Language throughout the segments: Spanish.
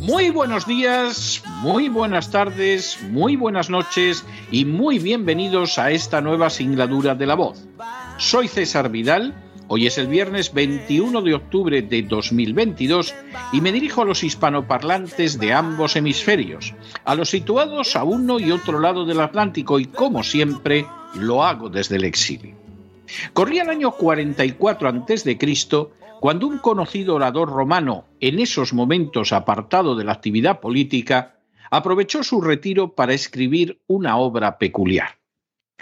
Muy buenos días, muy buenas tardes, muy buenas noches y muy bienvenidos a esta nueva singladura de la voz. Soy César Vidal, hoy es el viernes 21 de octubre de 2022 y me dirijo a los hispanoparlantes de ambos hemisferios, a los situados a uno y otro lado del Atlántico y como siempre lo hago desde el exilio. Corría el año 44 a.C. cuando un conocido orador romano, en esos momentos apartado de la actividad política, aprovechó su retiro para escribir una obra peculiar.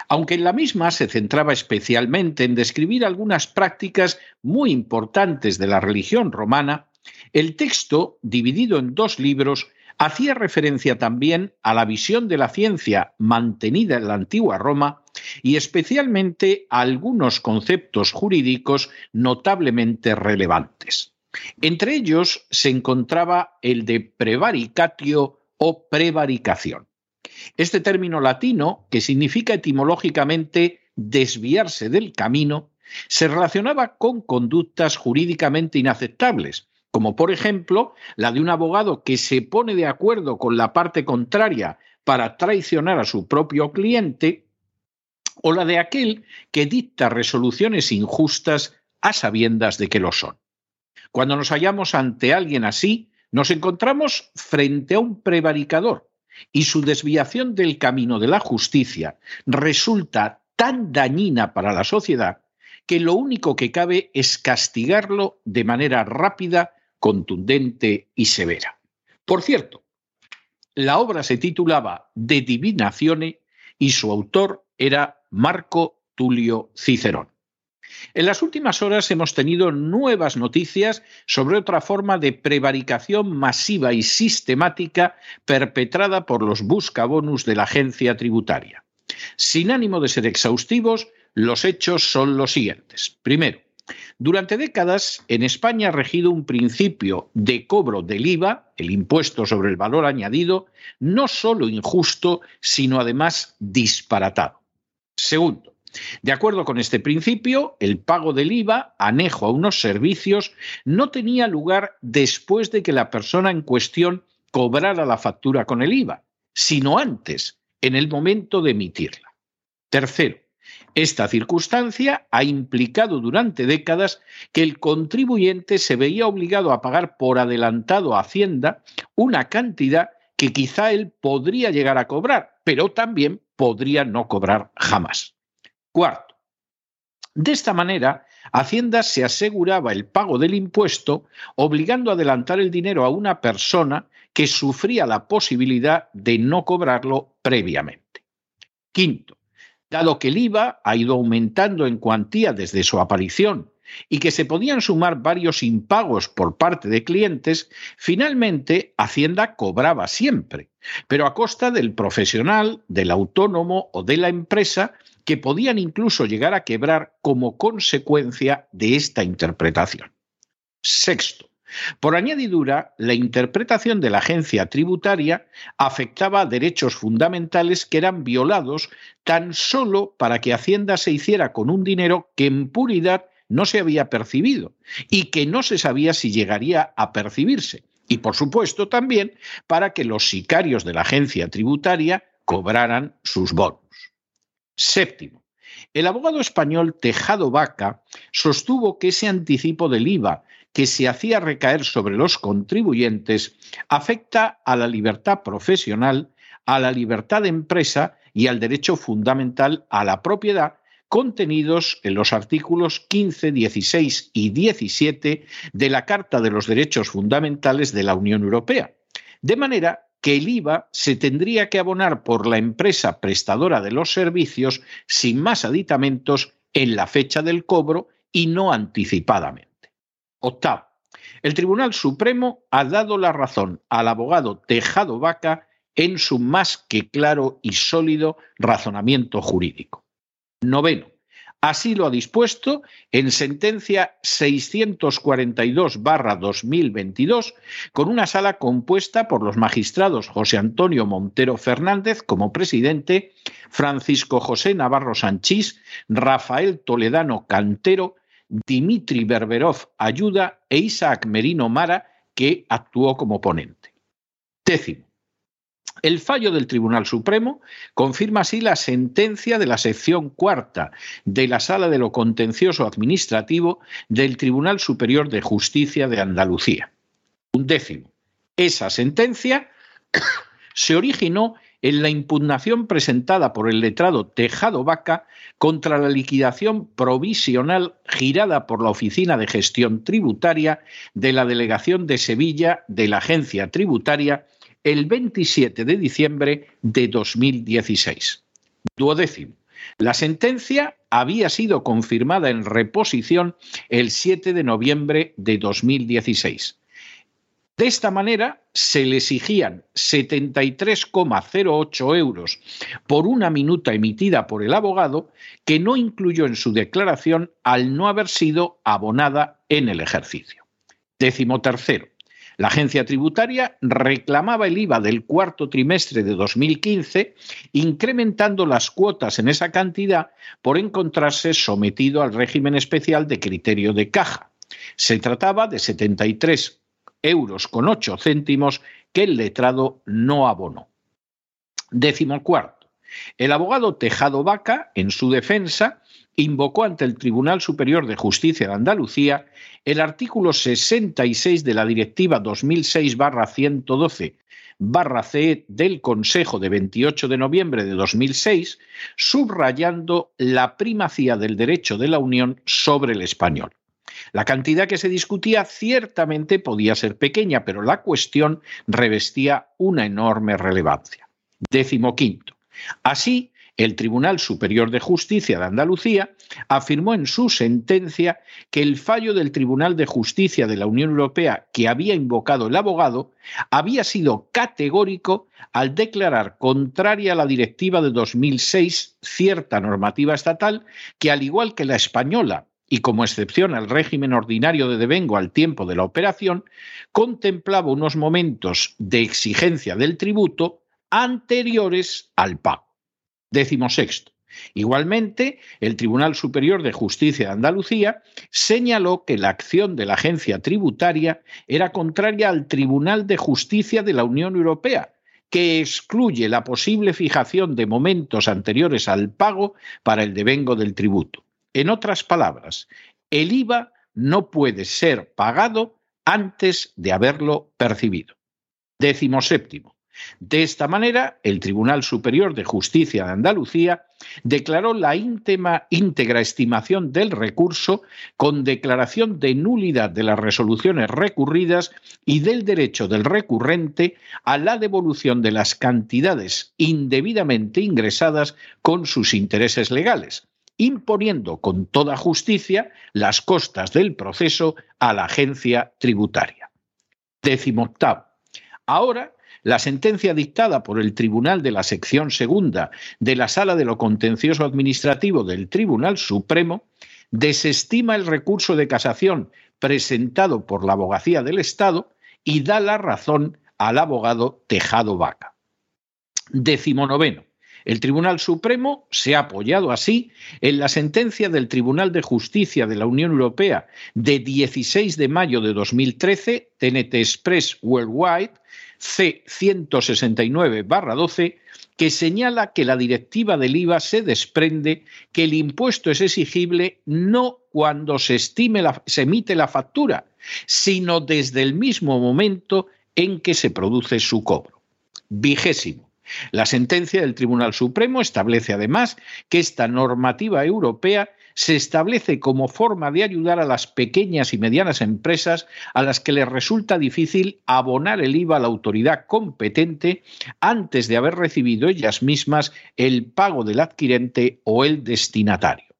Aunque en la misma se centraba especialmente en describir algunas prácticas muy importantes de la religión romana, el texto, dividido en dos libros, hacía referencia también a la visión de la ciencia mantenida en la antigua Roma y especialmente a algunos conceptos jurídicos notablemente relevantes. Entre ellos se encontraba el de prevaricatio o prevaricación. Este término latino, que significa etimológicamente desviarse del camino, se relacionaba con conductas jurídicamente inaceptables, como por ejemplo la de un abogado que se pone de acuerdo con la parte contraria para traicionar a su propio cliente, o la de aquel que dicta resoluciones injustas a sabiendas de que lo son. Cuando nos hallamos ante alguien así, nos encontramos frente a un prevaricador y su desviación del camino de la justicia resulta tan dañina para la sociedad que lo único que cabe es castigarlo de manera rápida, contundente y severa. Por cierto, la obra se titulaba De Divinazione y su autor era Marco Tulio Cicerón. En las últimas horas hemos tenido nuevas noticias sobre otra forma de prevaricación masiva y sistemática perpetrada por los buscabonus de la agencia tributaria. Sin ánimo de ser exhaustivos, los hechos son los siguientes. Primero, durante décadas en España ha regido un principio de cobro del IVA, el impuesto sobre el valor añadido, no solo injusto, sino además disparatado. Segundo, de acuerdo con este principio, el pago del IVA, anejo a unos servicios, no tenía lugar después de que la persona en cuestión cobrara la factura con el IVA, sino antes, en el momento de emitirla. Tercero, esta circunstancia ha implicado durante décadas que el contribuyente se veía obligado a pagar por adelantado a Hacienda una cantidad que quizá él podría llegar a cobrar, pero también podría no cobrar jamás. Cuarto, de esta manera, Hacienda se aseguraba el pago del impuesto obligando a adelantar el dinero a una persona que sufría la posibilidad de no cobrarlo previamente. Quinto, dado que el IVA ha ido aumentando en cuantía desde su aparición y que se podían sumar varios impagos por parte de clientes, finalmente Hacienda cobraba siempre, pero a costa del profesional, del autónomo o de la empresa que podían incluso llegar a quebrar como consecuencia de esta interpretación. Sexto, por añadidura, la interpretación de la agencia tributaria afectaba derechos fundamentales que eran violados tan solo para que Hacienda se hiciera con un dinero que en puridad no se había percibido y que no se sabía si llegaría a percibirse, Y por supuesto también para que los sicarios de la agencia tributaria cobraran sus bonos. Séptimo, el abogado español Tejado Vaca sostuvo que ese anticipo del IVA que se hacía recaer sobre los contribuyentes afecta a la libertad profesional, a la libertad de empresa y al derecho fundamental a la propiedad contenidos en los artículos 15, 16 y 17 de la Carta de los Derechos Fundamentales de la Unión Europea. De manera que el IVA se tendría que abonar por la empresa prestadora de los servicios sin más aditamentos en la fecha del cobro y no anticipadamente. Octavo. El Tribunal Supremo ha dado la razón al abogado Tejado Vaca en su más que claro y sólido razonamiento jurídico. Noveno. Así lo ha dispuesto en sentencia 642-2022, con una sala compuesta por los magistrados José Antonio Montero Fernández como presidente, Francisco José Navarro Sanchís, Rafael Toledano Cantero, Dimitri Berberov Ayuda e Isaac Merino Mara, que actuó como ponente. Décimo. El fallo del Tribunal Supremo confirma así la sentencia de la sección cuarta de la Sala de lo Contencioso Administrativo del Tribunal Superior de Justicia de Andalucía. Un décimo. Esa sentencia se originó en la impugnación presentada por el letrado Tejado Vaca contra la liquidación provisional girada por la Oficina de Gestión Tributaria de la Delegación de Sevilla de la Agencia Tributaria el 27 de diciembre de 2016. Duodécimo. La sentencia había sido confirmada en reposición el 7 de noviembre de 2016. De esta manera, se le exigían 73,08 euros por una minuta emitida por el abogado que no incluyó en su declaración al no haber sido abonada en el ejercicio. Décimo tercero. La agencia tributaria reclamaba el IVA del cuarto trimestre de 2015, incrementando las cuotas en esa cantidad por encontrarse sometido al régimen especial de criterio de caja. Se trataba de 73 euros con 8 céntimos que el letrado no abonó. Décimo cuarto. El abogado Tejado Vaca, en su defensa, invocó ante el Tribunal Superior de Justicia de Andalucía el artículo 66 de la Directiva 2006-112 CE del Consejo de 28 de noviembre de 2006, subrayando la primacía del derecho de la Unión sobre el español. La cantidad que se discutía ciertamente podía ser pequeña, pero la cuestión revestía una enorme relevancia. Décimo quinto. Así, el Tribunal Superior de Justicia de Andalucía afirmó en su sentencia que el fallo del Tribunal de Justicia de la Unión Europea que había invocado el abogado había sido categórico al declarar contraria a la directiva de 2006 cierta normativa estatal que, al igual que la española, y como excepción al régimen ordinario de devengo al tiempo de la operación, contemplaba unos momentos de exigencia del tributo anteriores al pago. Décimo sexto. Igualmente, el Tribunal Superior de Justicia de Andalucía señaló que la acción de la agencia tributaria era contraria al Tribunal de Justicia de la Unión Europea, que excluye la posible fijación de momentos anteriores al pago para el devengo del tributo. En otras palabras, el IVA no puede ser pagado antes de haberlo percibido. Décimo séptimo. De esta manera, el Tribunal Superior de Justicia de Andalucía declaró la íntegra estimación del recurso con declaración de nulidad de las resoluciones recurridas y del derecho del recurrente a la devolución de las cantidades indebidamente ingresadas con sus intereses legales, imponiendo con toda justicia las costas del proceso a la agencia tributaria. Décimo octavo. Ahora la sentencia dictada por el Tribunal de la Sección Segunda de la Sala de lo Contencioso Administrativo del Tribunal Supremo desestima el recurso de casación presentado por la Abogacía del Estado y da la razón al abogado Tejado Vaca. Décimo noveno. El Tribunal Supremo se ha apoyado así en la sentencia del Tribunal de Justicia de la Unión Europea de 16 de mayo de 2013, TNT Express Worldwide, C169-12, que señala que la directiva del IVA se desprende que el impuesto es exigible no cuando se, estime se emite la factura, sino desde el mismo momento en que se produce su cobro. Vigésimo. La sentencia del Tribunal Supremo establece además que esta normativa europea se establece como forma de ayudar a las pequeñas y medianas empresas a las que les resulta difícil abonar el IVA a la autoridad competente antes de haber recibido ellas mismas el pago del adquirente o el destinatario.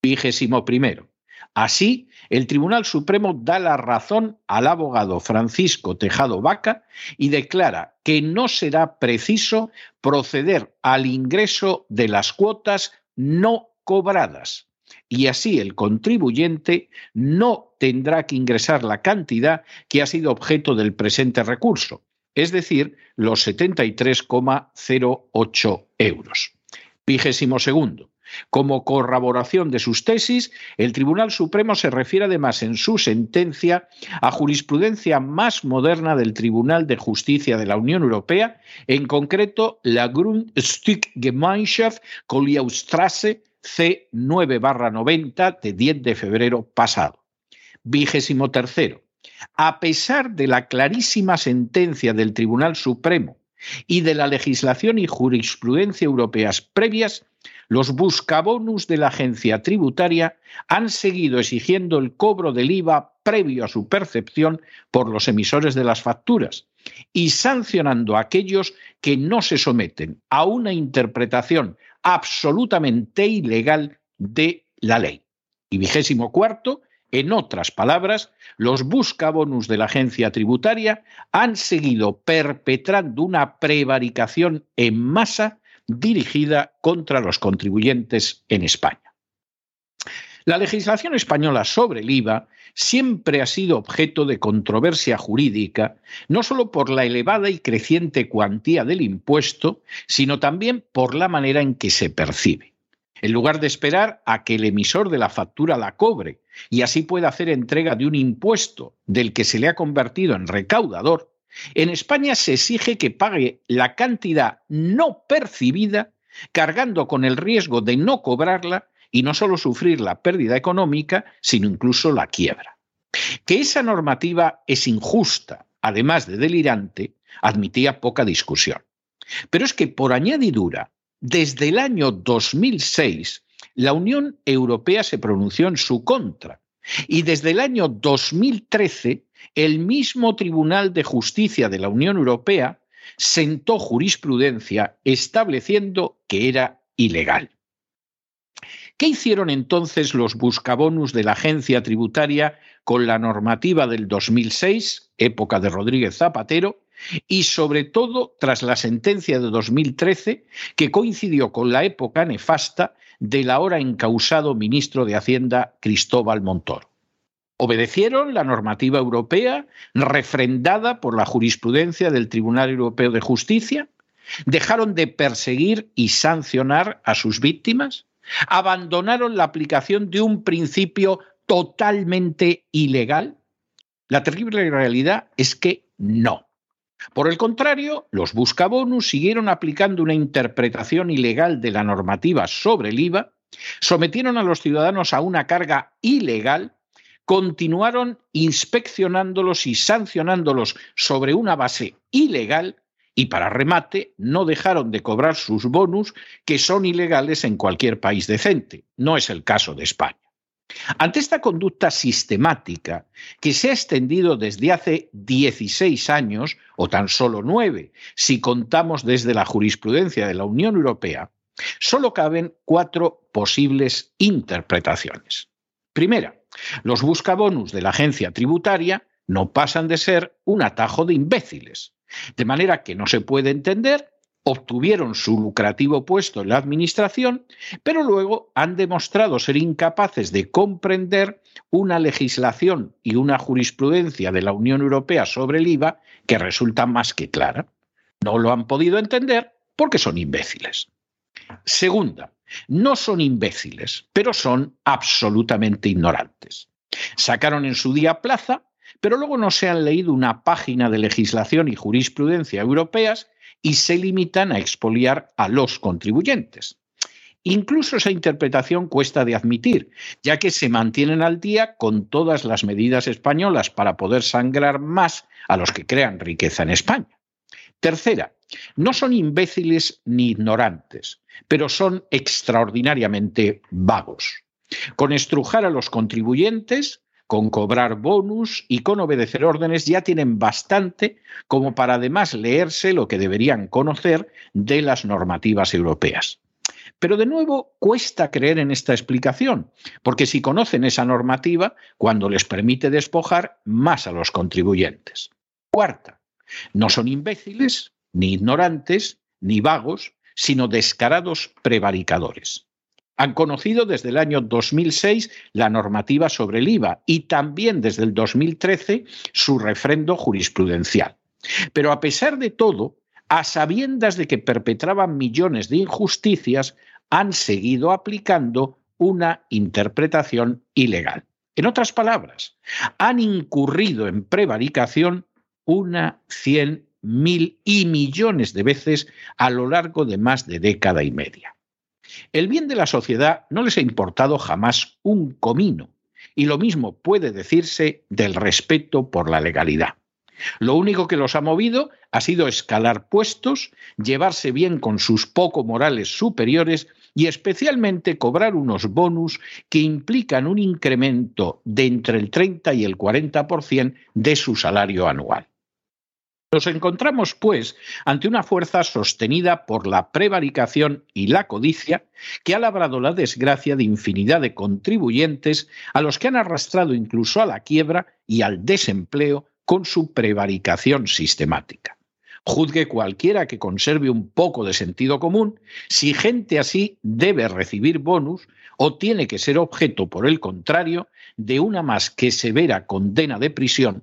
Vigésimo primero. Así, el Tribunal Supremo da la razón al abogado Francisco Tejado Vaca y declara que no será preciso proceder al ingreso de las cuotas no cobradas. Y así el contribuyente no tendrá que ingresar la cantidad que ha sido objeto del presente recurso, es decir, los 73,08 euros. Vigésimo segundo. Como corroboración de sus tesis, el Tribunal Supremo se refiere además en su sentencia a jurisprudencia más moderna del Tribunal de Justicia de la Unión Europea, en concreto la Grundstückgemeinschaft Kolliaustrasse C9-90 de 10 de febrero pasado. Vigésimo tercero. A pesar de la clarísima sentencia del Tribunal Supremo y de la legislación y jurisprudencia europeas previas, los buscabonus de la agencia tributaria han seguido exigiendo el cobro del IVA previo a su percepción por los emisores de las facturas y sancionando a aquellos que no se someten a una interpretación absolutamente ilegal de la ley. Y vigésimo cuarto, en otras palabras, los buscabonus de la agencia tributaria han seguido perpetrando una prevaricación en masa dirigida contra los contribuyentes en España. La legislación española sobre el IVA siempre ha sido objeto de controversia jurídica, no solo por la elevada y creciente cuantía del impuesto, sino también por la manera en que se percibe. En lugar de esperar a que el emisor de la factura la cobre y así pueda hacer entrega de un impuesto del que se le ha convertido en recaudador, en España se exige que pague la cantidad no percibida, cargando con el riesgo de no cobrarla y no solo sufrir la pérdida económica, sino incluso la quiebra. Que esa normativa es injusta, además de delirante, admitía poca discusión. Pero es que, por añadidura, desde el año 2006, la Unión Europea se pronunció en su contra. Y desde el año 2013 el mismo Tribunal de Justicia de la Unión Europea sentó jurisprudencia estableciendo que era ilegal. ¿Qué hicieron entonces los buscabonus de la agencia tributaria con la normativa del 2006, época de Rodríguez Zapatero, y sobre todo tras la sentencia de 2013, que coincidió con la época nefasta del ahora encausado ministro de Hacienda Cristóbal Montoro? obedecieron la normativa europea refrendada por la jurisprudencia del Tribunal Europeo de Justicia, dejaron de perseguir y sancionar a sus víctimas, abandonaron la aplicación de un principio totalmente ilegal. La terrible realidad es que no. Por el contrario, los buscabonus siguieron aplicando una interpretación ilegal de la normativa sobre el IVA, sometieron a los ciudadanos a una carga ilegal continuaron inspeccionándolos y sancionándolos sobre una base ilegal y para remate no dejaron de cobrar sus bonus que son ilegales en cualquier país decente. No es el caso de España. Ante esta conducta sistemática que se ha extendido desde hace 16 años, o tan solo nueve, si contamos desde la jurisprudencia de la Unión Europea, solo caben cuatro posibles interpretaciones. Primera, los buscabonus de la agencia tributaria no pasan de ser un atajo de imbéciles, de manera que no se puede entender obtuvieron su lucrativo puesto en la Administración, pero luego han demostrado ser incapaces de comprender una legislación y una jurisprudencia de la Unión Europea sobre el IVA que resulta más que clara. No lo han podido entender porque son imbéciles. Segunda, no son imbéciles, pero son absolutamente ignorantes. Sacaron en su día plaza, pero luego no se han leído una página de legislación y jurisprudencia europeas y se limitan a expoliar a los contribuyentes. Incluso esa interpretación cuesta de admitir, ya que se mantienen al día con todas las medidas españolas para poder sangrar más a los que crean riqueza en España. Tercera, no son imbéciles ni ignorantes, pero son extraordinariamente vagos. Con estrujar a los contribuyentes, con cobrar bonus y con obedecer órdenes ya tienen bastante como para además leerse lo que deberían conocer de las normativas europeas. Pero de nuevo, cuesta creer en esta explicación, porque si conocen esa normativa, cuando les permite despojar más a los contribuyentes. Cuarta, no son imbéciles, ni ignorantes, ni vagos, sino descarados prevaricadores. Han conocido desde el año 2006 la normativa sobre el IVA y también desde el 2013 su refrendo jurisprudencial. Pero a pesar de todo, a sabiendas de que perpetraban millones de injusticias, han seguido aplicando una interpretación ilegal. En otras palabras, han incurrido en prevaricación una, cien, mil y millones de veces a lo largo de más de década y media. El bien de la sociedad no les ha importado jamás un comino, y lo mismo puede decirse del respeto por la legalidad. Lo único que los ha movido ha sido escalar puestos, llevarse bien con sus poco morales superiores y especialmente cobrar unos bonus que implican un incremento de entre el 30 y el 40% de su salario anual. Nos encontramos, pues, ante una fuerza sostenida por la prevaricación y la codicia que ha labrado la desgracia de infinidad de contribuyentes a los que han arrastrado incluso a la quiebra y al desempleo con su prevaricación sistemática. Juzgue cualquiera que conserve un poco de sentido común si gente así debe recibir bonus o tiene que ser objeto, por el contrario, de una más que severa condena de prisión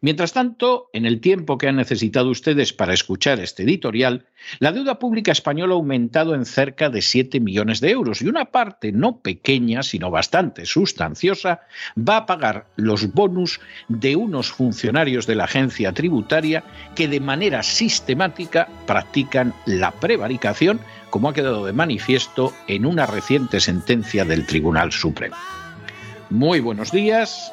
Mientras tanto, en el tiempo que han necesitado ustedes para escuchar este editorial, la deuda pública española ha aumentado en cerca de 7 millones de euros y una parte no pequeña, sino bastante sustanciosa, va a pagar los bonus de unos funcionarios de la agencia tributaria que de manera sistemática practican la prevaricación, como ha quedado de manifiesto en una reciente sentencia del Tribunal Supremo. Muy buenos días,